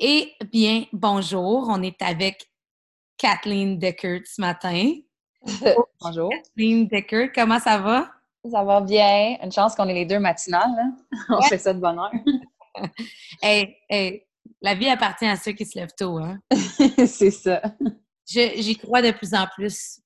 Eh bien, bonjour. On est avec Kathleen Deckert ce matin. bonjour. Kathleen Deckert, comment ça va? Ça va bien. Une chance qu'on est les deux matinales. Hein? On fait ça de bonne heure. hey, hey, la vie appartient à ceux qui se lèvent tôt. Hein? C'est ça. J'y crois de plus en plus.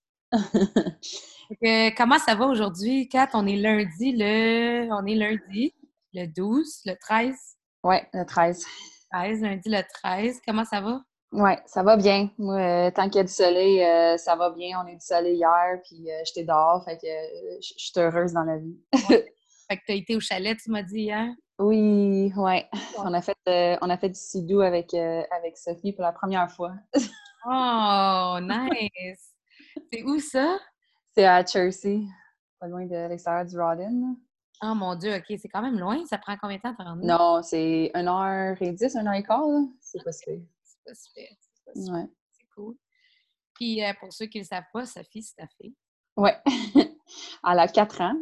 comment ça va aujourd'hui, Kat? On est lundi, le... On est lundi, le 12, le 13? Oui, le 13. 13, lundi le 13. Comment ça va? Oui, ça va bien. Moi, euh, tant qu'il y a du soleil, euh, ça va bien. On est du soleil hier, puis euh, j'étais dehors, fait que je suis heureuse dans la vie. Fait que tu as été au chalet, tu m'as dit hier? Oui, oui. On a fait on a fait du sidou avec, avec Sophie pour la première fois. oh, nice! C'est où ça? C'est à Chelsea, pas loin de l'extérieur du Rodden. Oh mon Dieu, OK, c'est quand même loin. Ça prend combien de temps à te rendre? Non, c'est 1h10, 1h15. C'est super. C'est pas super. Ouais. C'est cool. Puis euh, pour ceux qui ne le savent pas, Sophie, c'est ta fille. Ouais. elle a 4 ans.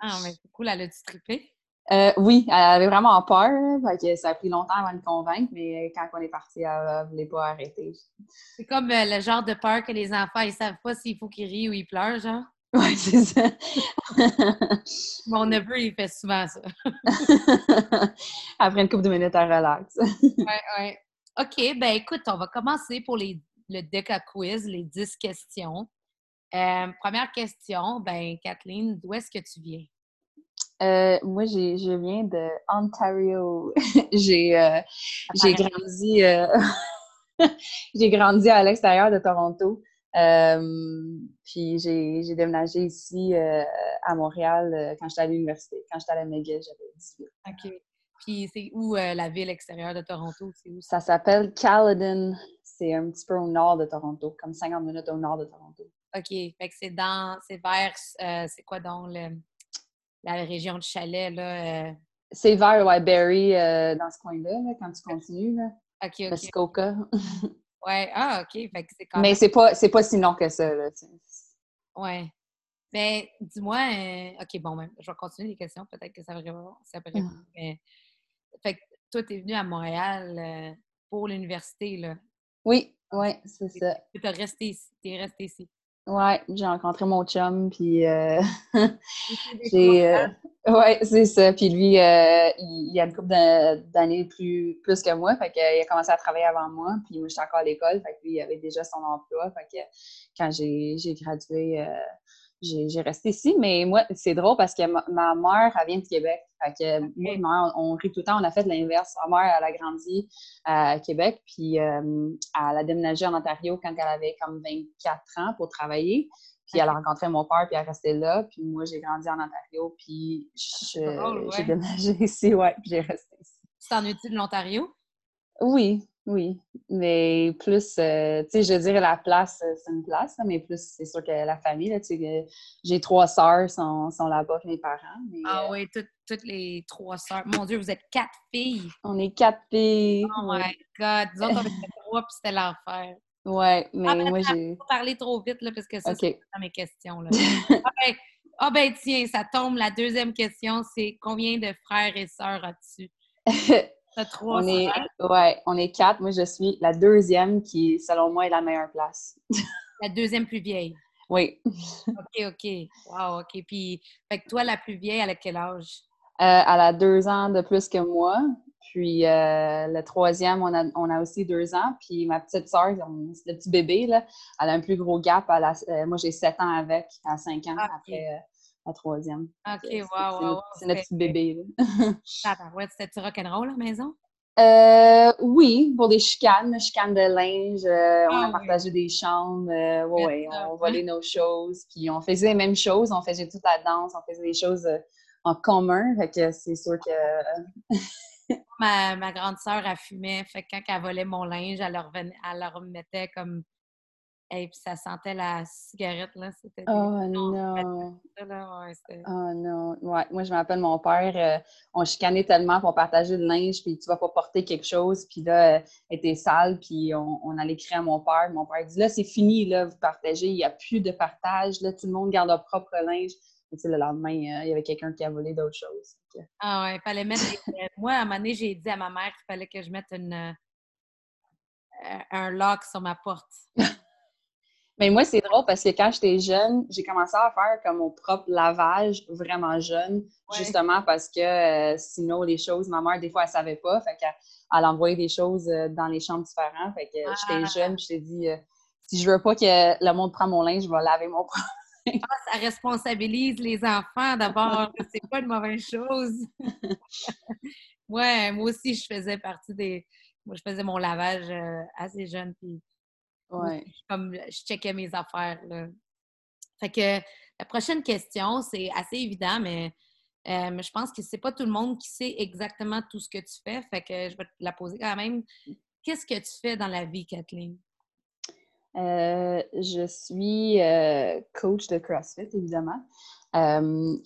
ah, mais c'est cool. Elle a-tu trippé? Euh, oui, elle avait vraiment peur. que ça a pris longtemps avant de convaincre, mais euh, quand on est parti, elle ne voulait pas arrêter. C'est comme le genre de peur que les enfants ne savent pas s'il faut qu'ils rient ou ils pleurent, genre? Oui, c'est ça. Mon neveu, il fait souvent ça. Après une couple de minutes, elle relaxe. oui, oui. OK, ben écoute, on va commencer pour les, le DECA quiz, les 10 questions. Euh, première question, ben Kathleen, d'où est-ce que tu viens? Euh, moi, je viens de Ontario. j'ai euh, grandi, j'ai grandi à l'extérieur de Toronto. Euh, puis j'ai déménagé ici euh, à Montréal euh, quand j'étais à l'université. Quand j'étais à la McGill, j'avais 18 OK. Puis c'est où la ville extérieure de Toronto? Où? Ça s'appelle Caledon. C'est un petit peu au nord de Toronto, comme 50 minutes au nord de Toronto. OK. Fait que c'est dans, c'est vers, c'est quoi donc la région de Chalet, là? C'est vers, ouais, Barrie, dans ce coin-là, quand tu continues, là. OK, OK. Muskoka. Ouais, ah, OK. Fait que c'est quand Mais c'est pas, pas si long que ça, là. Ouais. Mais dis-moi, euh, OK, bon, ben, je vais continuer les questions. Peut-être que ça va ça peut mmh. mais... Fait que toi, tu es venu à Montréal euh, pour l'université, là. Oui, oui, c'est ça. Tu es resté ici. Es resté ici. Ouais, j'ai rencontré mon chum, puis euh, j'ai... Euh, ouais, c'est ça. Puis lui, euh, il, a une couple d'années plus, plus que moi, fait qu'il a commencé à travailler avant moi, puis moi, j'étais encore à l'école, fait que lui, il avait déjà son emploi, fait que quand j'ai gradué, j'ai resté ici. Mais moi, c'est drôle parce que ma, mère, elle vient de Québec. Fait que moi et ma mère, on, rit tout le temps. On a fait l'inverse. Ma mère, elle a grandi à Québec, puis euh, elle a déménagé en Ontario quand elle avait comme 24 ans pour travailler. Puis elle a rencontré mon père, puis elle restait là. Puis moi, j'ai grandi en Ontario, puis j'ai déménagé ici, ouais, puis j'ai resté ici. Tu t'en de l'Ontario? Oui, oui, mais plus, euh, tu sais, je dirais la place, euh, c'est une place, mais plus, c'est sûr que la famille, tu sais, j'ai trois sœurs, sont, sont là-bas, mes parents. ah euh, oui, toutes, les trois sœurs. Mon Dieu, vous êtes quatre filles! On est quatre filles! Oh my God! Disons qu'on était trois, puis c'était l'enfer. Ouais, mais moi, j'ai... pas parler trop vite, là, parce que ça, c'est dans mes questions, là. ah, ben, ah ben, tiens, ça tombe. La deuxième question, c'est combien de frères et sœurs as-tu? on est, ouais, on est quatre. Moi, je suis la deuxième qui, selon moi, est la meilleure place. la deuxième plus vieille? Oui. OK, OK. Wow, OK. Puis, fait que toi, la plus vieille, elle a quel âge? Euh, elle a deux ans de plus que moi. Puis euh, le troisième, on a, on a, aussi deux ans. Puis ma petite soeur, le petit bébé, là, elle a un plus gros gap. Euh, moi, j'ai sept ans avec, à cinq ans ah, après la troisième. OK, wow, wow, C'est notre petit bébé. ouais, C'était-tu rock'n'roll à la maison? Euh, oui, pour des chicanes, chicanes de linge. Euh, on a ah partagé des chambres. Euh, ouais, on volait nos choses. Puis on faisait les mêmes choses. On faisait toute la danse. On faisait des choses euh, en commun. Fait que c'est sûr que. ma, ma, grande sœur, a fumé. Fait que quand elle volait mon linge, elle leur, elle leur mettait comme et puis ça sentait la cigarette, là. C'était oh non! oh non! Ouais, moi, je m'appelle mon père. Euh, on chicanait tellement pour partager le linge, puis tu vas pas porter quelque chose, puis là, euh, elle était sale, puis on, allait crier à mon père. Mon père dit, là, c'est fini, là, vous partagez, il n'y a plus de partage, là, tout le monde garde leur propre linge. Et, le lendemain, euh, il y avait quelqu'un qui a volé d'autres choses. Ah ouais, il fallait mettre... moi, à un moment donné, j'ai dit à ma mère qu'il fallait que je mette une un lock sur ma porte. Mais moi, c'est drôle parce que quand j'étais jeune, j'ai commencé à faire comme mon propre lavage vraiment jeune, justement parce que euh, sinon, les choses, ma mère, des fois, elle savait pas. Fait qu'elle elle envoyait des choses euh, dans les chambres différentes. Fait que j'étais ah. jeune, je t'ai dit, euh, si je veux pas que le monde prenne mon linge, je vais laver mon propre ah, ça responsabilise les enfants d'abord. c'est pas une mauvaise chose. ouais, moi aussi, je faisais partie des. Moi, je faisais mon lavage assez jeune, puis Ouais. Comme je checkais mes affaires. Là. Fait que la prochaine question, c'est assez évident, mais euh, je pense que c'est pas tout le monde qui sait exactement tout ce que tu fais. Fait que je vais te la poser quand même. Qu'est-ce que tu fais dans la vie, Kathleen? Euh, je suis euh, coach de CrossFit, évidemment.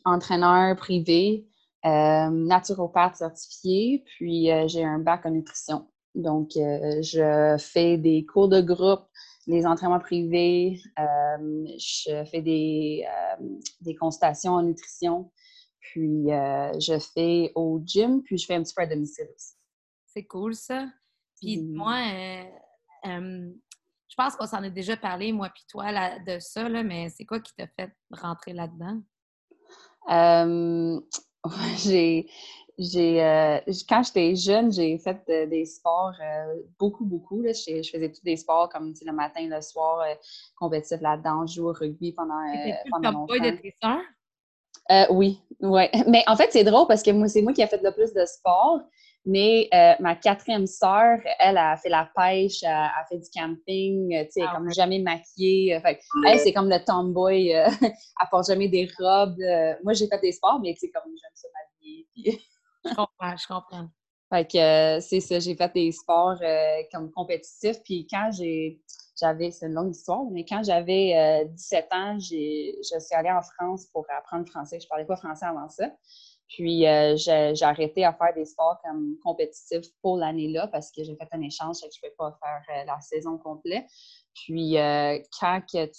entraîneur privé, naturopathe certifié, puis j'ai un bac en nutrition. Donc, je fais des cours de groupe les entraînements privés, euh, je fais des, euh, des, consultations en nutrition, puis euh, je fais au gym, puis je fais un petit peu à domicile aussi. C'est cool ça. Puis moi, je pense qu'on s'en est déjà parlé, moi puis toi, là, de ça, là, mais c'est quoi qui t'a fait rentrer là-dedans? j'ai j'ai, euh, quand j'étais jeune, j'ai fait euh, des sports euh, beaucoup, beaucoup. Là. Je, faisais tous des sports comme le matin, le soir, compétitif là-dedans. Jouais au rugby pendant, pendant longtemps. de oui, ouais. Mais en fait, c'est drôle parce que moi, c'est moi qui ai fait le plus de sport. Mais ma quatrième sœur, elle a fait la pêche, elle a fait du camping, tu sais, ah comme jamais maquillée. elle, c'est comme le tomboy, elle porte jamais des robes. moi, j'ai fait des sports, mais c'est comme j'aime ça m'habiller. Je comprends, je comprends. Fait que euh, c'est ça, j'ai fait des sports euh, comme compétitifs. Puis quand j'ai j'avais, c'est une longue histoire, mais quand j'avais 17 euh, ans, j'ai, je suis allée en France pour apprendre le français. Je parlais pas français avant ça. Puis j'ai, arrêté à faire des sports comme compétitifs pour l'année-là parce que j'ai fait un échange et que je ne pouvais pas faire la saison complète. Puis quand tu es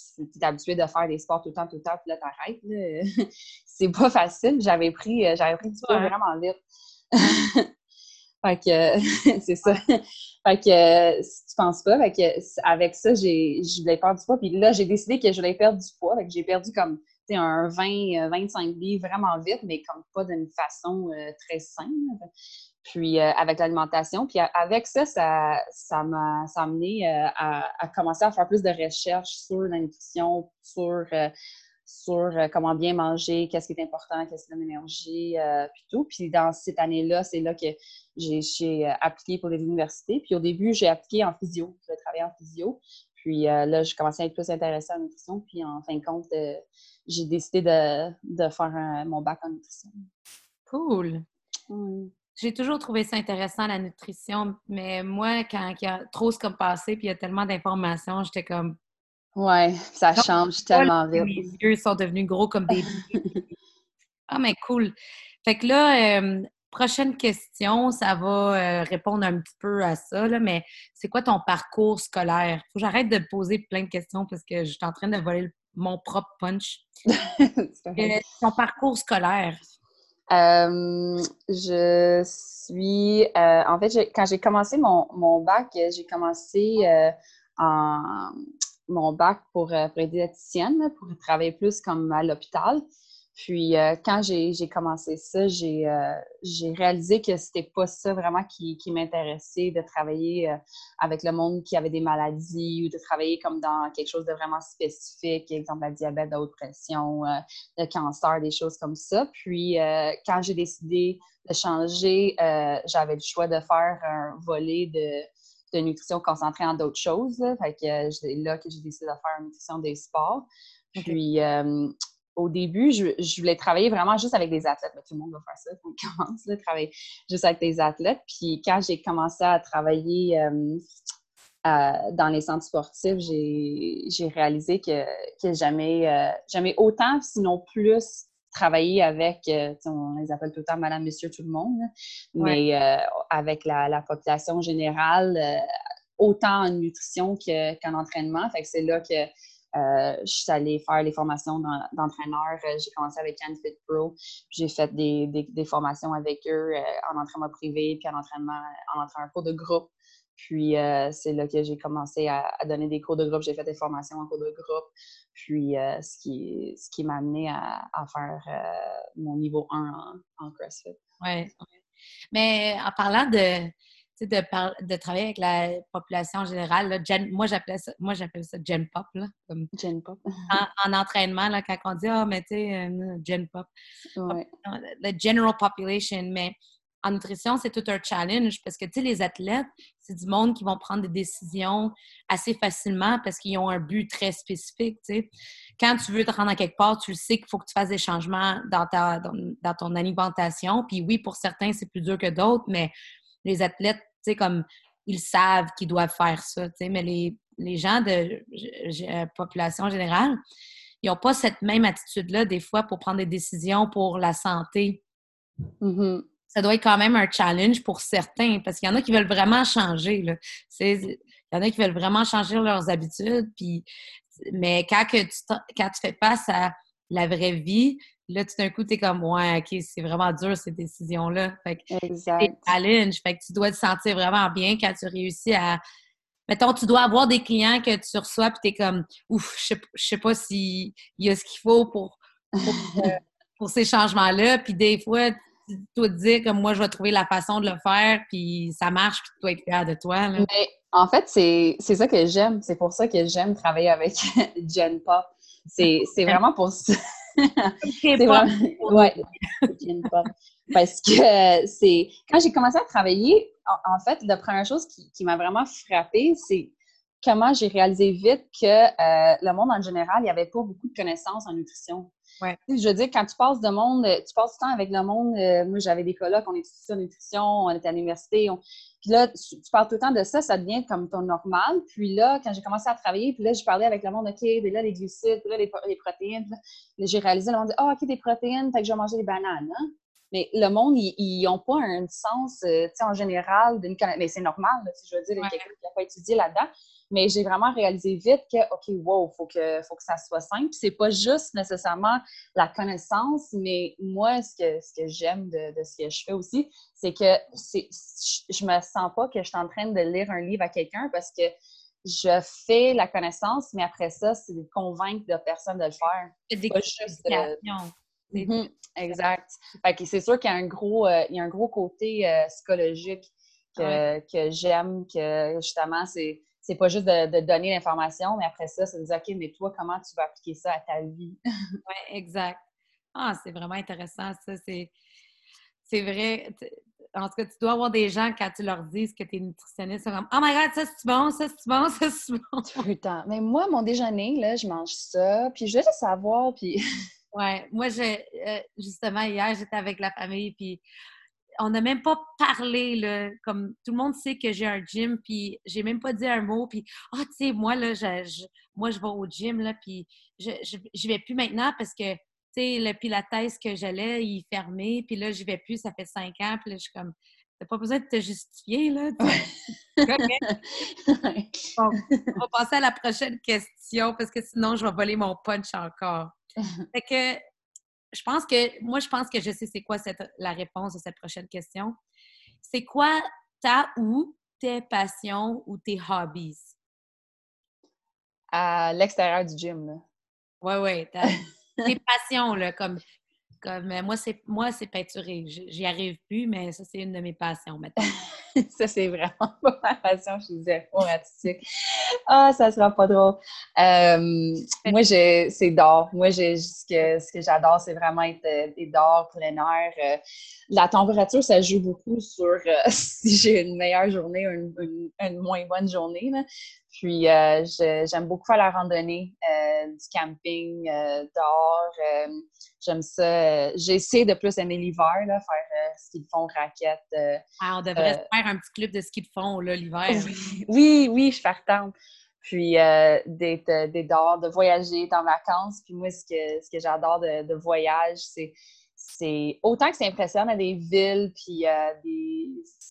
habitué de faire des sports tout le temps, tout le temps, puis là, t'arrêtes, c'est pas facile. J'avais pris, j'avais pris du poids vraiment vite. fait que c'est ça. Fait que si tu penses pas, fait que avec ça, j'ai, je voulais perdre du poids. Puis là, j'ai décidé que je voulais perdre du poids. Fait que j'ai perdu comme un 20, 25 euh, livres vraiment vite, mais comme pas d'une façon euh, très simple. Puis euh, avec l'alimentation. Puis avec ça, ça, ça m'a amené à, à, commencer à faire plus de recherches sur la nutrition, sur sur euh, comment bien manger, qu'est-ce qui est important, qu'est-ce qui donne l'énergie, euh, puis tout. Puis dans cette année-là, c'est là que j'ai euh, appliqué pour les universités. Puis au début, j'ai appliqué en physio. Je travaillé en physio. Puis là, j'ai commencé à être plus intéressée en nutrition. Puis en fin de compte, j'ai décidé de, faire mon bac en nutrition. Cool! J'ai toujours trouvé ça intéressant, la nutrition, mais moi, quand il y a trop ce comme passé, puis il y a tellement d'informations, j'étais comme, Ouais, ça change tellement vite. Mes yeux sont devenus gros comme des. ah, mais cool. Fait que là, euh, prochaine question, ça va euh, répondre un petit peu à ça, là, mais c'est quoi ton parcours scolaire? Faut que j'arrête de poser plein de questions parce que je suis en train de voler mon propre punch. Euh, ton parcours scolaire? Je suis. en fait, quand j'ai commencé mon, bac, j'ai commencé en mon bac pour, euh, pour être pour travailler plus comme à l'hôpital. Puis euh, quand j'ai commencé ça, euh, j'ai réalisé que c'était pas ça vraiment qui, qui m'intéressait, de travailler avec le monde qui avait des maladies ou de travailler comme dans quelque chose de vraiment spécifique, exemple la diabète, la haute pression, le cancer, des choses comme ça. Puis quand j'ai décidé de changer, j'avais le choix de faire un volet de de nutrition concentrée en d'autres choses. Là. Fait que euh, c'est là que j'ai décidé de faire une nutrition des sports. Puis euh, au début, je, voulais travailler vraiment juste avec des athlètes. Mais tout le monde va faire ça on commence, à travailler juste avec des athlètes. Puis quand j'ai commencé à travailler euh, dans les centres sportifs, j'ai réalisé que, que jamais, jamais autant, sinon plus, travailler avec, euh, on les appelle tout le temps madame, monsieur, tout le monde, mais euh, avec la, population générale, euh, autant en nutrition qu'en entraînement. Fait que c'est là que je suis allée faire les formations d'entraîneur. j'ai commencé avec CanFit Pro. J'ai fait des, formations avec eux en entraînement privé, puis en entraînement, en entraînement cours de groupe. Puis c'est là que j'ai commencé à, donner des cours de groupe. J'ai fait des formations en cours de groupe. Puis ce qui, ce m'a amené à, faire mon niveau 1 en, CrossFit. Oui. Mais en parlant de, de, de travailler avec la population en général, moi j'appelle ça, moi j'appelle ça Gen Pop, là, comme Gen Pop. en, entraînement, là, quand on dit Ah, oh, mais tu sais, euh, Gen Pop. Ouais. La general population, mais en nutrition, c'est tout un challenge parce que, tu sais, les athlètes, c'est du monde qui vont prendre des décisions assez facilement parce qu'ils ont un but très spécifique, tu sais. Quand tu veux te rendre à quelque part, tu le sais qu'il faut que tu fasses des changements dans, ta, dans, ton alimentation. Puis oui, pour certains, c'est plus dur que d'autres, mais les athlètes, tu sais, comme, ils savent qu'ils doivent faire ça, tu sais. Mais les, les gens de population générale, ils n'ont pas cette même attitude-là, des fois, pour prendre des décisions pour la santé. Mm-hmm ça doit être quand même un challenge pour certains parce qu'il y en a qui veulent vraiment changer. Là. Il y en a qui veulent vraiment changer leurs habitudes. Puis, mais quand, que tu, quand tu fais face à la vraie vie, là, tout d'un coup, tu es comme, ouais, OK, c'est vraiment dur, ces décisions-là. Fait que c'est challenge. Fait que tu dois te sentir vraiment bien quand tu réussis à. Mettons, tu dois avoir des clients que tu reçois, puis tu es comme, ouf, je sais, sais pas s'il y a ce qu'il faut pour, pour, euh, pour ces changements-là. Puis des fois, tu dois te dire comme moi, je vais trouver la façon de le faire, puis ça marche, puis tu dois être fier de toi. Mais en fait, c'est ça que j'aime. C'est pour ça que j'aime travailler avec Jen Pop. C'est vraiment pour ça. C'est vraiment... Ouais. Parce que c'est... Quand j'ai commencé à travailler, en, fait, la première chose qui, qui m'a vraiment frappée, c'est comment j'ai réalisé vite que euh, le monde en général, il n'y avait pas beaucoup de connaissances en nutrition. Je veux dire, quand tu passes de monde, tu passes du temps avec le monde. Euh, moi, j'avais des colloques, on étudiait en nutrition, on était à l'université. Puis là, tu, parles tout le temps de ça, ça devient comme ton normal. Puis là, quand j'ai commencé à travailler, puis là, je parlais avec le monde, OK, puis là, les glucides, puis là, les, protéines. j'ai réalisé, le monde dit, ah, OK, des protéines, fait que je vais manger des bananes. Hein. Mais le monde, ils n'ont pas un sens, euh, tu sais, en général, d'une Mais c'est normal, si je veux dire, quelqu'un qui n'a pas étudié là-dedans. Mais j'ai vraiment réalisé vite que, OK, wow, il faut que, faut que ça soit simple. C'est pas juste nécessairement la connaissance, mais moi, ce que, ce que j'aime de, de, ce que je fais aussi, c'est que c'est, je me sens pas que je suis en train de lire un livre à quelqu'un parce que je fais la connaissance, mais après ça, c'est de convaincre de personne de le faire. C'est des pas juste mm-hmm, exact. c'est sûr qu'il y a un gros, euh, il y a un gros côté euh, psychologique que, que j'aime, que justement, c'est c'est pas juste de, donner l'information, mais après ça, c'est de dire, OK, mais toi, comment tu vas appliquer ça à ta vie? oui, exact. Ah, c'est vraiment intéressant, ça. C'est, c'est vrai. En tout cas, tu dois avoir des gens, quand tu leur dis que tu es nutritionniste, comme Oh my God, ça c'est bon, ça c'est bon, ça c'est bon. Temps. Mais moi, mon déjeuner, là, je mange ça, puis je veux juste savoir, puis. Ouais, moi, j'ai, euh, justement, hier, j'étais avec la famille, puis on n'a même pas parlé, là, comme tout le monde sait que j'ai un gym, puis j'ai même pas dit un mot, puis ah, tu sais, moi, là, je, moi, je vais au gym, là, puis je, je, vais plus maintenant parce que, tu sais, le pilates que j'allais, il est fermé, puis là, je vais plus, ça fait cinq ans, puis là, je suis comme, t'as pas besoin de te justifier, là. on va passer à la prochaine question, parce que sinon, je vais voler mon punch encore. fait que, je pense que, moi, je pense que je sais c'est quoi cette, la réponse à cette prochaine question. C'est quoi ta ou tes passions ou tes hobbies? À l'extérieur du gym, là. Oui, oui. tes passions, là, comme comme, moi, c'est moi c'est peinturer. J'y arrive plus, mais ça, c'est une de mes passions maintenant. ça, c'est vraiment pas ma passion. Je suis zéro artistique. Ah, ça sera pas drôle. Euh, moi, c'est d'or. Moi, ce que, ce que j'adore, c'est vraiment être euh, d'or, plein air. la température, ça joue beaucoup sur si j'ai une meilleure journée ou une, une, moins bonne journée. Là. Puis, euh, j'aime beaucoup faire la randonnée, euh, du camping euh, dehors. j'aime ça. J'essaie de plus aimer l'hiver, faire ski de fond, raquette. Ah, on devrait faire un petit club de ski de fond l'hiver. Oui, oui, je fais retendre. Puis, d'être dehors, de voyager, être en vacances. Puis moi, ce que, ce que j'adore de, de voyage, c'est c'est autant que c'est impressionnant des villes, puis euh,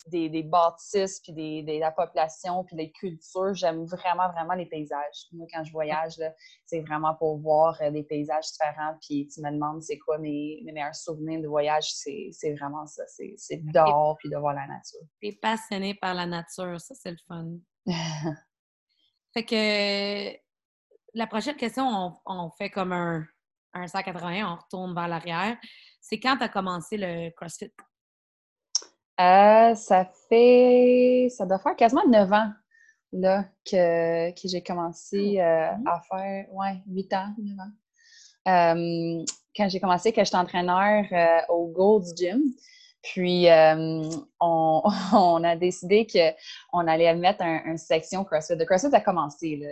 des, des, bâtisses, puis des, la population, puis les cultures, j'aime vraiment, vraiment les paysages. Moi, quand je voyage, c'est vraiment pour voir euh, des paysages différents, puis tu me demandes c'est quoi mes, meilleurs souvenirs de voyage, c'est vraiment ça. C'est dehors, puis de voir la nature. Tu es passionné par la nature, ça, c'est le fun. fait que la prochaine question, on, on fait comme un, un 180, on retourne vers l'arrière. C'est quand tu as commencé le CrossFit? Euh, ça fait. Ça doit faire quasiment 9 ans là, que, que j'ai commencé ah, euh, à faire. Ouais, 8 ans, 9 ans. Euh, quand j'ai commencé, que j'étais entraîneur au Gold's Gym, puis, euh, on, a décidé qu'on allait mettre une section CrossFit. Le CrossFit a commencé. Là.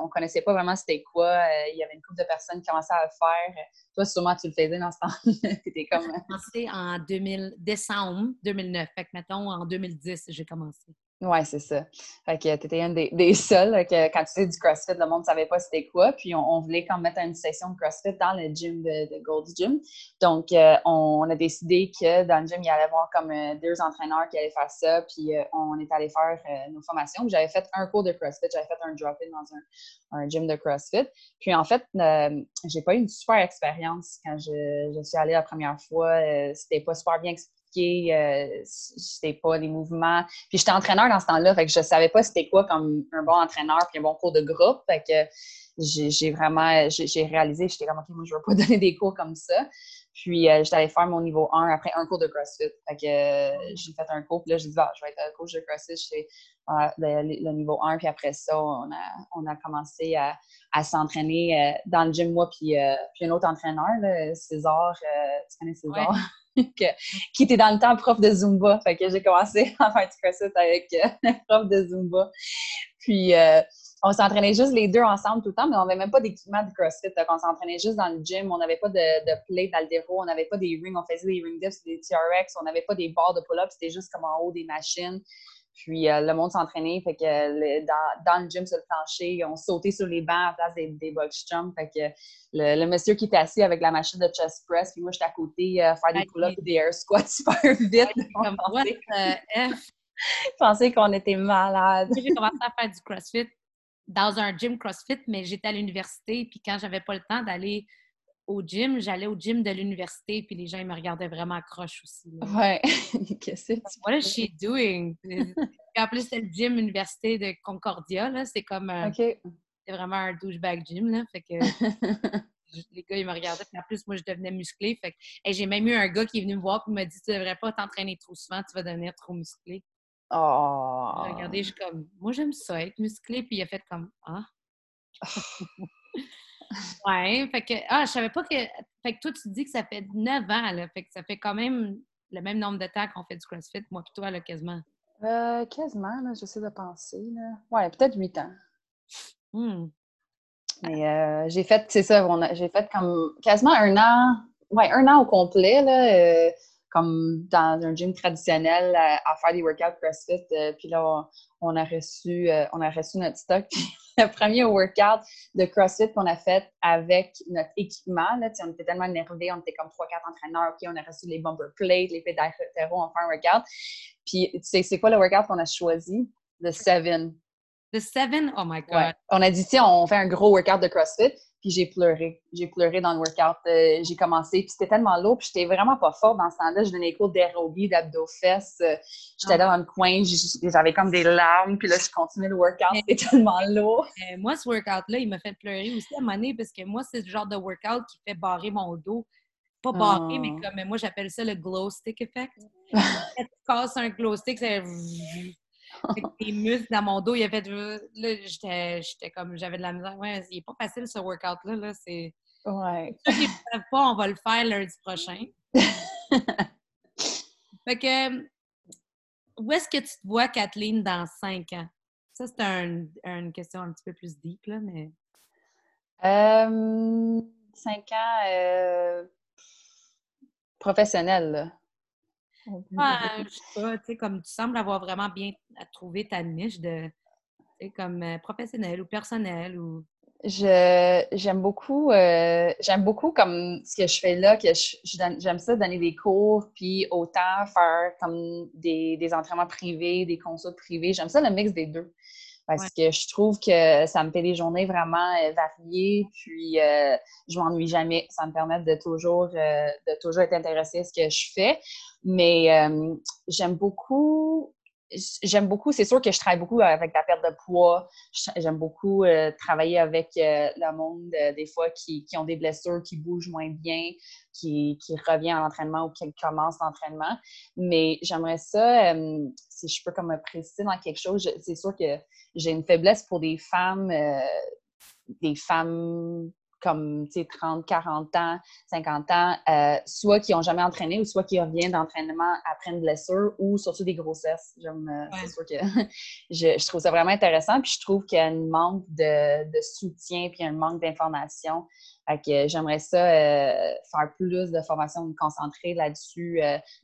on ne connaissait pas vraiment c'était quoi. Euh, il y avait une couple de personnes qui commençaient à le faire. Toi, sûrement, tu le faisais dans ce temps-là. J'ai commencé en 2000, décembre 2009. Fait que, mettons, en 2010, j'ai commencé. Oui, c'est ça. Fait que tu étais une des, des seuls que quand tu sais du CrossFit, le monde ne savait pas c'était quoi. Puis on, voulait quand mettre une session de CrossFit dans le gym de, Gold's Gym. Donc, euh, on, a décidé que dans le gym, il y allait avoir comme euh, deux entraîneurs qui allaient faire ça. Puis euh, on est allé faire nos formations. J'avais fait un cours de CrossFit. J'avais fait un drop-in dans un, gym de CrossFit. Puis en fait, j'ai pas eu une super expérience quand je, je, suis allée la première fois. c'était pas super bien expliqué euh, c'était pas les mouvements. Puis j'étais entraîneur dans ce temps-là, fait que je savais pas c'était quoi comme un bon entraîneur puis un bon cours de groupe. Fait que j'ai vraiment, j'ai réalisé, j'étais comme, OK, moi, je veux pas donner des cours comme ça. Puis euh, j'étais allée faire mon niveau 1 après un cours de CrossFit. Fait que euh, j'ai fait un cours, puis là, j'ai dit, bah, je vais être coach de CrossFit, j'étais le, niveau 1, puis après ça, on a, on a commencé à, à s'entraîner dans le gym, moi, puis, puis un autre entraîneur, là, César, tu connais César? Qui était dans le temps prof de Zumba. Fait que j'ai commencé à faire du CrossFit avec euh, prof de Zumba. Puis, euh, on s'entraînait juste les deux ensemble tout le temps, mais on n'avait même pas d'équipement de CrossFit. On s'entraînait juste dans le gym. On n'avait pas de, de plate d'aldéro, on n'avait pas des rings. On faisait des ring dips, des TRX. On n'avait pas des barres de pull-up. C'était juste comme en haut des machines. Puis euh, le monde s'entraînait, fait que dans, le gym sur le plancher, on sautait sur les bancs à place des, des box jumps. Fait que le, monsieur qui était assis avec la machine de chest press, puis moi j'étais à côté euh, faire des pull-ups et des air squats super vite. Comme Je pensais qu'on était malades. J'ai commencé à faire du CrossFit dans un gym CrossFit, mais j'étais à l'université, puis quand j'avais pas le temps d'aller au gym, j'allais au gym de l'université, puis les gens ils me regardaient vraiment croche aussi. Ouais. Qu'est-ce que tu What is she doing? en plus, c'est le gym université de Concordia, là. C'est comme. Euh, c'est vraiment un douchebag gym, là. Fait que. les gars, ils me regardaient. Puis en plus, moi, je devenais musclé. Fait que, j'ai même eu un gars qui est venu me voir et m'a dit Tu devrais pas t'entraîner trop souvent, tu vas devenir trop musclé. Oh. Regardez, je suis comme Moi, j'aime ça, être musclé. Puis il a fait comme Ah. ouais, fait que, ah, je savais pas que, fait que toi, tu dis que ça fait 9 ans, là, fait que ça fait quand même le même nombre de temps qu'on fait du CrossFit, moi puis toi, là, quasiment. Euh, quasiment, là, j'essaie de penser, là. Ouais, peut-être 8 ans. Hmm. Mais euh, j'ai fait, c'est ça, j'ai fait comme quasiment un an, ouais, un an au complet, là, euh, comme dans un gym traditionnel à, faire des workouts CrossFit. Euh, puis là, on, a reçu, on a reçu notre stock. le premier workout de CrossFit qu'on a fait avec notre équipement. Là, on était tellement énervés, on était comme 3-4 entraîneurs. OK, on a reçu les bumper plates, les pédales on fait un workout. Puis, tu sais, c'est quoi le workout qu'on a choisi? Le Seven. The Seven? Oh my God! On a dit, tiens, on fait un gros workout de CrossFit. Puis j'ai pleuré. J'ai pleuré dans le workout. Euh, j'ai commencé. Puis c'était tellement lourd. Puis j'étais vraiment pas forte dans ce temps-là. Je donnais cours d'aérobie, d'abdos-fesses. Euh, j'étais là dans le coin. J'avais comme des larmes. Puis là, je continuais le workout. C'était tellement lourd. moi, ce workout-là, il m'a fait pleurer aussi à un moment donné parce que moi, c'est le genre de workout qui fait barrer mon dos. Pas barrer, mais oh. comme moi, j'appelle ça le glow stick effect. tu casses un glow stick, c'est les muscles dans mon dos, il y avait de... Là, j'étais comme, j'avais de la misère. Ouais, il n'est pas facile ce workout-là. Là, c'est... Ouais. Ceux qui ne savent pas, on va le faire lundi prochain. fait que, où est-ce que tu te vois, Kathleen, dans cinq ans? Ça, c'est une question un petit peu plus deep, là, mais... Euh, cinq ans euh, professionnel, là. Je sais pas, tu sais, comme tu sembles avoir vraiment bien trouvé ta niche de, comme euh, professionnelle ou personnelle ou... j'aime beaucoup, euh, j'aime beaucoup comme ce que je fais là, que j'aime ça donner des cours, puis autant faire comme des, des entraînements privés, des consultes privés. J'aime ça le mix des deux. Parce que je trouve que ça me fait des journées vraiment euh, variées, puis euh, je m'ennuie jamais. Ça me permet de toujours, de toujours être intéressée à ce que je fais. Mais j'aime beaucoup j'aime beaucoup, c'est sûr que je travaille beaucoup avec la perte de poids. J'aime beaucoup euh, travailler avec euh, le monde, euh, des fois, qui, qui, ont des blessures, qui bougent moins bien, qui, qui revient à l'entraînement ou qui commence l'entraînement. Mais j'aimerais ça, si je peux comme me préciser dans quelque chose, c'est sûr que j'ai une faiblesse pour des femmes, des femmes comme 30, 40 ans, 50 ans, euh, soit qui n'ont jamais entraîné ou soit qui reviennent d'entraînement après une blessure ou surtout des grossesses. Euh, c'est sûr que je, trouve ça vraiment intéressant. Puis je trouve qu'il y a un manque de, soutien puis un manque d'information. que j'aimerais ça euh, faire plus de formation concentrée là-dessus,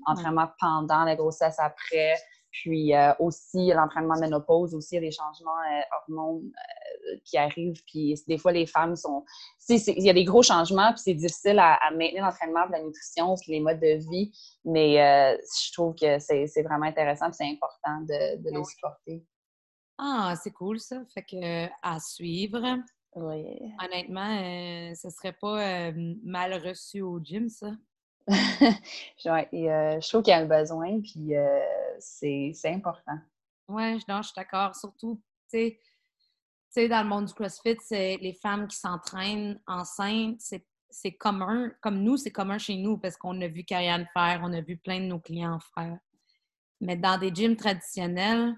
entraînement pendant la grossesse, après. Puis aussi l'entraînement ménopause, aussi il y a des changements hormones qui arrivent. Puis des fois, les femmes sont. Il y a des gros changements, puis c'est difficile à, maintenir l'entraînement, la nutrition, les modes de vie. Mais euh, je trouve que c'est vraiment intéressant, c'est important de, de, les supporter. Ah, c'est cool ça. Fait que à suivre. Oui. Honnêtement, euh, ce serait pas euh, mal reçu au gym, ça. je trouve qu'il y a un besoin, puis c'est important. Oui, je suis d'accord. Surtout, tu sais, sais, dans le monde du CrossFit, c'est les femmes qui s'entraînent enceintes, c'est commun. Comme nous, c'est commun chez nous parce qu'on a vu Karianne faire, on a vu plein de nos clients faire. Mais dans des gyms traditionnels,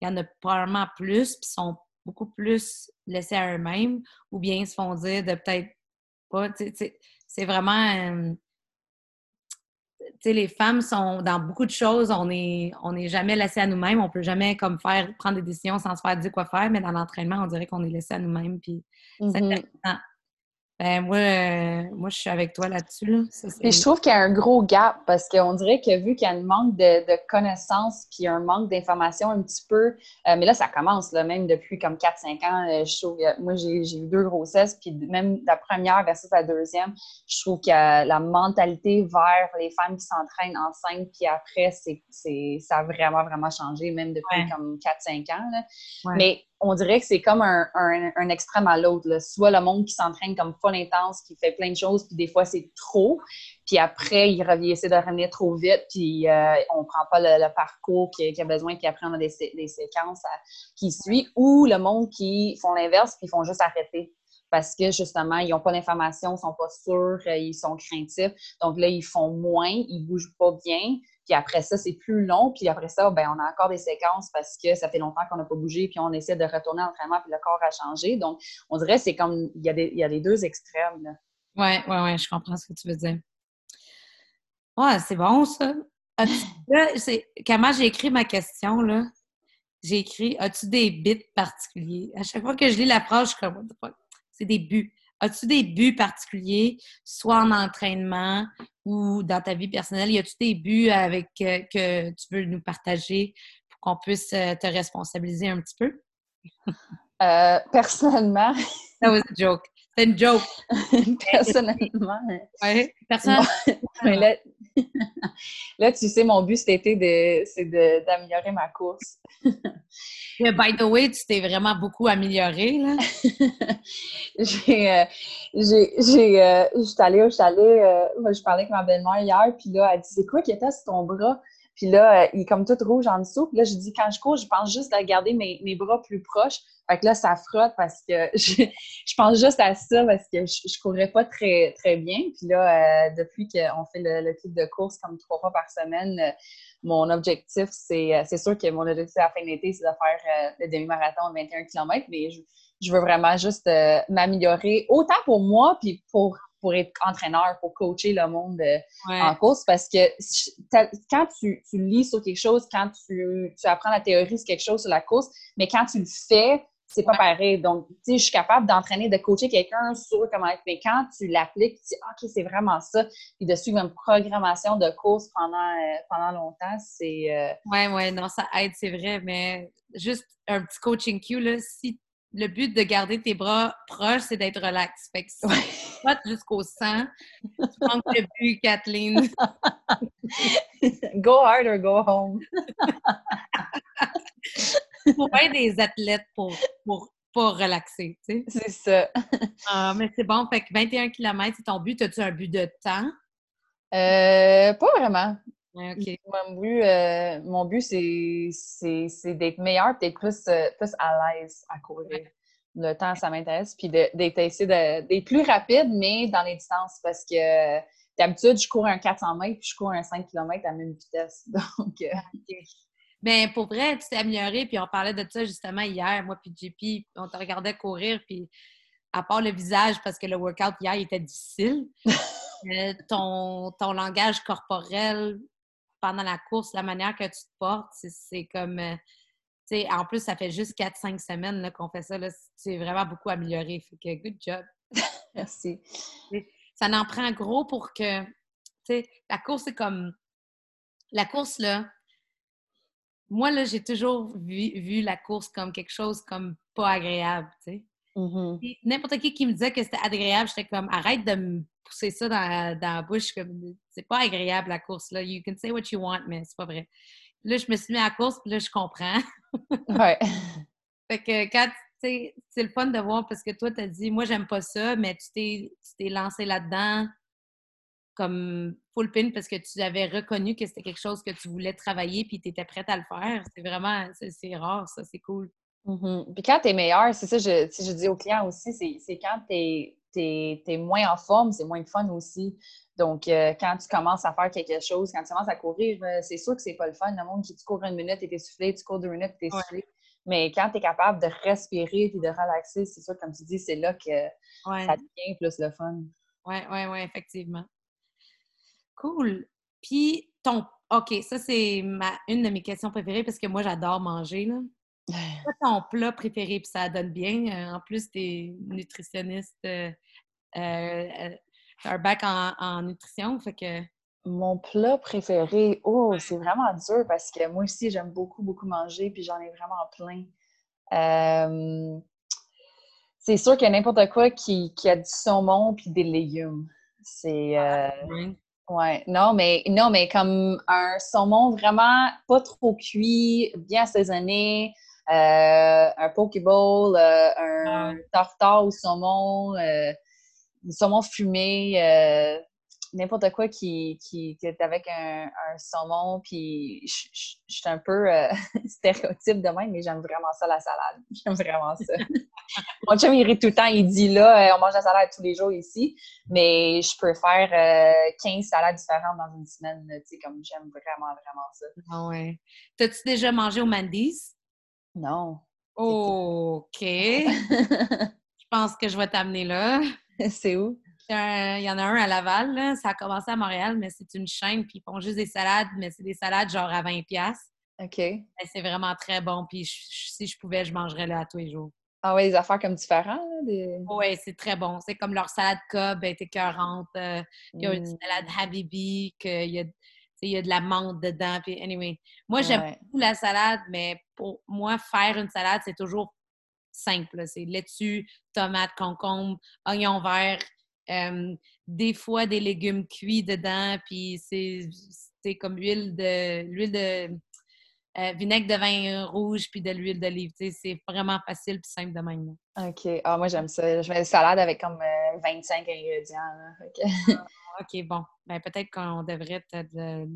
il y en a probablement plus, puis sont beaucoup plus laissés à eux-mêmes, ou bien ils se font dire de peut-être pas. C'est vraiment. Euh, les femmes sont dans beaucoup de choses, on n'est on est jamais laissé à nous-mêmes, on peut jamais comme faire prendre des décisions sans se faire dire quoi faire, mais dans l'entraînement, on dirait qu'on est laissé à nous-mêmes. Puis mm-hmm. Ben, moi, euh, moi, je suis avec toi là-dessus. Là. puis je trouve qu'il y a un gros gap parce qu'on dirait que vu qu'il y a un manque de, de connaissances puis un manque d'informations un petit peu, euh, mais là, ça commence, là, même depuis comme 4-5 ans, euh, je trouve, moi, j'ai eu deux grossesses, puis même la première versus la deuxième, je trouve que la mentalité vers les femmes qui s'entraînent enceintes, puis après, c'est, ça a vraiment, vraiment changé, même depuis comme 4-5 ans. Là. Mais on dirait que c'est comme un, extrême à l'autre. Soit le monde qui s'entraîne comme folle intense, qui fait plein de choses, puis des fois c'est trop. Puis après, il, revient, essaie de revenir trop vite, puis euh, on prend pas le, parcours qu'il qui a besoin, puis après on a des, séquences qui suivent. Ou le monde qui font l'inverse, puis ils font juste arrêter parce que justement, ils n'ont pas d'informations, ils sont pas sûrs, ils sont craintifs. Donc là, ils font moins, ils bougent pas bien. Puis après ça, c'est plus long. Puis après ça, ben, on a encore des séquences parce que ça fait longtemps qu'on n'a pas bougé. Puis on essaie de retourner à l'entraînement. Puis le corps a changé. Donc, on dirait que c'est comme, il y, a des, il y a les deux extrêmes. Oui, oui, oui, je comprends ce que tu veux dire. Ouais, c'est bon, ça. Là, comment j'ai écrit ma question, là? J'ai écrit As-tu des bits particuliers? À chaque fois que je lis la phrase, je suis comme C'est des buts. As-tu des buts particuliers, soit en entraînement ou dans ta vie personnelle? Y a-tu des buts avec, euh, que tu veux nous partager pour qu'on puisse euh, te responsabiliser un petit peu? Euh, personnellement. That was a joke. C'est une joke. personnellement. Oui, personnellement. là, là, tu sais, mon but cet été, c'est d'améliorer ma course. by the way, tu t'es vraiment beaucoup amélioré, là. j'ai, euh, j'ai, j'ai, euh, j'étais allée, j'étais allée, euh, je parlais avec ma belle-mère hier, puis là, elle dit, c'est quoi qui était sur ton bras? Puis là, euh, il est comme tout rouge en dessous. Puis là, je dis, quand je cours, je pense juste à garder mes, mes bras plus proches. Fait que là, ça frotte parce que je, je pense juste à ça parce que je, je courais pas très, très bien. Puis là, euh, depuis qu'on fait le, le clip de course comme trois fois par semaine, euh, mon objectif, c'est, c'est sûr que mon objectif à la fin de l'été, c'est de faire le demi-marathon de 21 km, mais je, je veux vraiment juste m'améliorer, autant pour moi, puis pour pour être entraîneur, pour coacher le monde euh, en course. Parce que quand tu, lis sur quelque chose, quand tu, apprends la théorie sur quelque chose sur la course, mais quand tu le fais, c'est pas pareil. Donc, tu sais, je suis capable d'entraîner, de coacher quelqu'un sur comment être, mais quand tu l'appliques, tu dis, OK, c'est vraiment ça, puis de suivre une programmation de course pendant, euh, pendant longtemps, c'est. Oui, euh, oui, non, ça aide, c'est vrai, mais juste un petit coaching cue, là, si le but de garder tes bras proches, c'est d'être relax. Fait que si tu jusqu'au sang, tu manques le but, Kathleen. go hard or go home. pour être des athlètes pour, pour pas relaxer, tu sais. C'est ça. Ah, mais c'est bon. Fait que 21 km, c'est ton but. As-tu un but de temps? Euh, pas vraiment. Mon but, euh, mon but c'est d'être meilleur, d'être plus, euh, plus à l'aise à courir. Le temps, ça m'intéresse. Puis d'être d'être plus rapide, mais dans les distances. Parce que d'habitude, je cours un 400 mètres puis je cours un 5 km à la même vitesse. Donc. Euh, Bien, pour vrai, tu t'es amélioré, puis on parlait de ça justement hier, moi puis JP, on te regardait courir, puis à part le visage, parce que le workout hier était difficile, ton, ton langage corporel, pendant la course, la manière que tu te portes, c'est comme. Euh, sais, en plus, ça fait juste 4-5 semaines qu'on fait ça. C'est vraiment beaucoup amélioré. Fait que good job. Merci. Ça en prend gros pour que. Tu sais, la course, c'est comme. La course, là. Moi, là, j'ai toujours vu, la course comme quelque chose comme pas agréable, tu sais. Mm-hmm. N'importe qui qui me disait que c'était agréable, j'étais comme arrête de me pousser ça dans, dans la bouche. Comme, c'est pas agréable la course. Là. You can say what you want, mais c'est pas vrai. Là, je me suis mis à la course, puis là, je comprends. ouais. Fait que quand, c'est le fun de voir parce que toi, tu as dit, moi, j'aime pas ça, mais tu t'es lancé là-dedans comme full pin parce que tu avais reconnu que c'était quelque chose que tu voulais travailler puis tu étais prête à le faire. C'est vraiment, c'est rare, ça, c'est cool. Mm-hmm. Puis quand tu es meilleur, c'est ça, je, je dis aux clients aussi, c'est quand tu es tu es, moins en forme, c'est moins de fun aussi. Donc, euh, quand tu commences à faire quelque chose, quand tu commences à courir, euh, c'est sûr que c'est pas le fun. Le monde qui tu cours une minute et t'es soufflé, tu cours deux minutes et t'es soufflé. Mais quand tu es capable de respirer et de relaxer, c'est sûr, comme tu dis, c'est là que ça devient plus le fun. Oui, oui, oui, effectivement. Cool. Puis, ton. OK, ça, c'est ma... une de mes questions préférées parce que moi, j'adore manger. Là. Ton plat préféré? Puis ça donne bien. Euh, en plus, tu es nutritionniste, un bac en, nutrition. Fait que... Mon plat préféré, oh, c'est vraiment dur parce que moi aussi, j'aime beaucoup, beaucoup manger, puis j'en ai vraiment plein. c'est sûr qu'il y a n'importe quoi qui, a du saumon puis des légumes. C'est. Ah, ouais. non, mais non, mais comme un saumon vraiment pas trop cuit, bien assaisonné, euh, un pokeball, euh, un tartare au saumon, euh, du saumon fumé, n'importe quoi qui, qui, est avec un, saumon. Puis je suis un peu stéréotype de même, mais j'aime vraiment ça, la salade. J'aime vraiment ça. Mon chum, il rit tout le temps. Il dit là, on mange la salade tous les jours ici, mais je peux faire 15 salades différentes dans une semaine. Tu sais, comme j'aime vraiment, vraiment ça. Ah ouais. T'as-tu déjà mangé au Mandy's? Non. OK. je pense que je vais t'amener là. C'est où? Il y en a un à Laval, ça a commencé à Montréal, mais c'est une chaîne, puis ils font juste des salades, mais c'est des salades genre à 20$. OK. C'est vraiment très bon, puis si je pouvais, je mangerais là tous les jours. Ah oui, des affaires comme différentes? Des... Oui, c'est très bon. C'est comme leur salade Cobb, est écœurante. Euh, il y a une mm. salade Habibi, qu'il y a il y a de la menthe dedans. Puis, anyway, moi, j'aime beaucoup la salade, mais pour moi, faire une salade, c'est toujours simple. C'est laitue, tomate, concombre, oignon vert, des fois des légumes cuits dedans, puis c'est comme l'huile de l'huile de euh, vinaigre de vin rouge puis de l'huile d'olive. C'est vraiment facile puis simple de même. OK. Ah, moi, j'aime ça. Je fais une salade avec comme 25 euh, ingrédients. OK, bon. Ben, peut-être qu'on devrait te,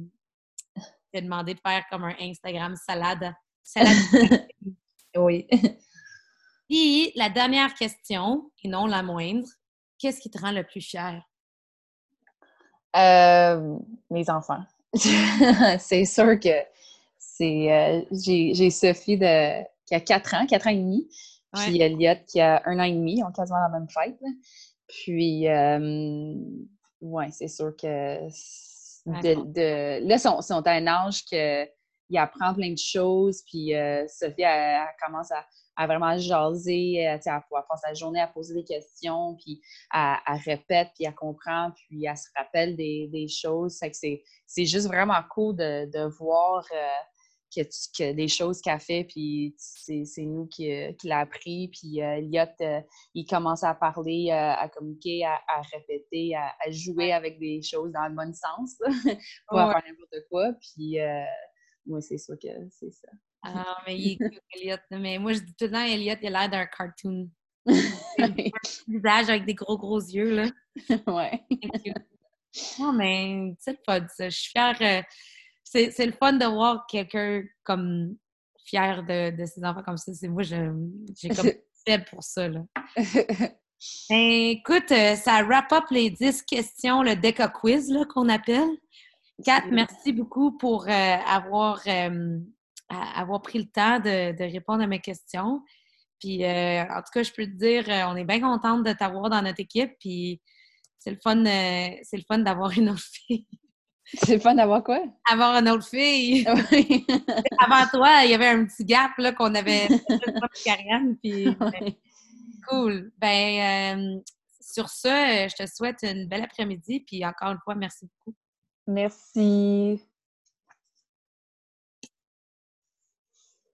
demander de faire comme un Instagram salade. Salade. oui. Puis, la dernière question, et non la moindre, qu'est-ce qui te rend le plus fier? Euh, mes enfants. c'est sûr que c'est. Euh, j'ai Sophie de, qui a 4 ans, 4 ans et demi, puis Elliot qui a un an et demi, on a quasiment la même fête. Puis, euh, oui, c'est sûr que de, là, ils sont, sont, à un âge qu'il apprend plein de choses, puis euh, Sophie, elle, commence à, vraiment jaser, euh, à, à passer sa journée à poser des questions, puis elle, répète, puis elle comprend, puis elle se rappelle des, choses. C'est juste vraiment cool de, voir que, que des choses qu'elle fait, puis c'est nous qui, qui l'a appris. Puis Elliot, il commence à parler, à communiquer, à, répéter, à, jouer avec des choses dans le bon sens, pour faire n'importe quoi. Puis moi, c'est sûr que c'est ça. Ah, mais il est Elliot. Mais moi, je dis tout le temps, Elliot, il a l'air d'un cartoon. visage avec des gros, gros yeux, là. Ouais. Non, mais c'est le fun, ça. Je suis fière. Euh, c'est le fun de voir quelqu'un comme fier de, de, ses enfants comme ça. Moi, j'ai comme fait pour ça, là. Ben, écoute, euh, ça wrap up les 10 questions, le DECA quiz qu'on appelle. Kat, merci beaucoup pour euh, avoir, avoir pris le temps de, de, répondre à mes questions. Puis, en tout cas, je peux te dire, on est bien contente de t'avoir dans notre équipe. Puis, c'est le fun, euh, c'est le fun d'avoir une autre fille. C'est le fun d'avoir quoi? Avoir une autre fille. Avant toi, il y avait un petit gap là, qu'on avait Karianne, puis cool. Ben euh, sur ce, je te souhaite une belle après-midi, puis encore une fois, merci beaucoup. Merci.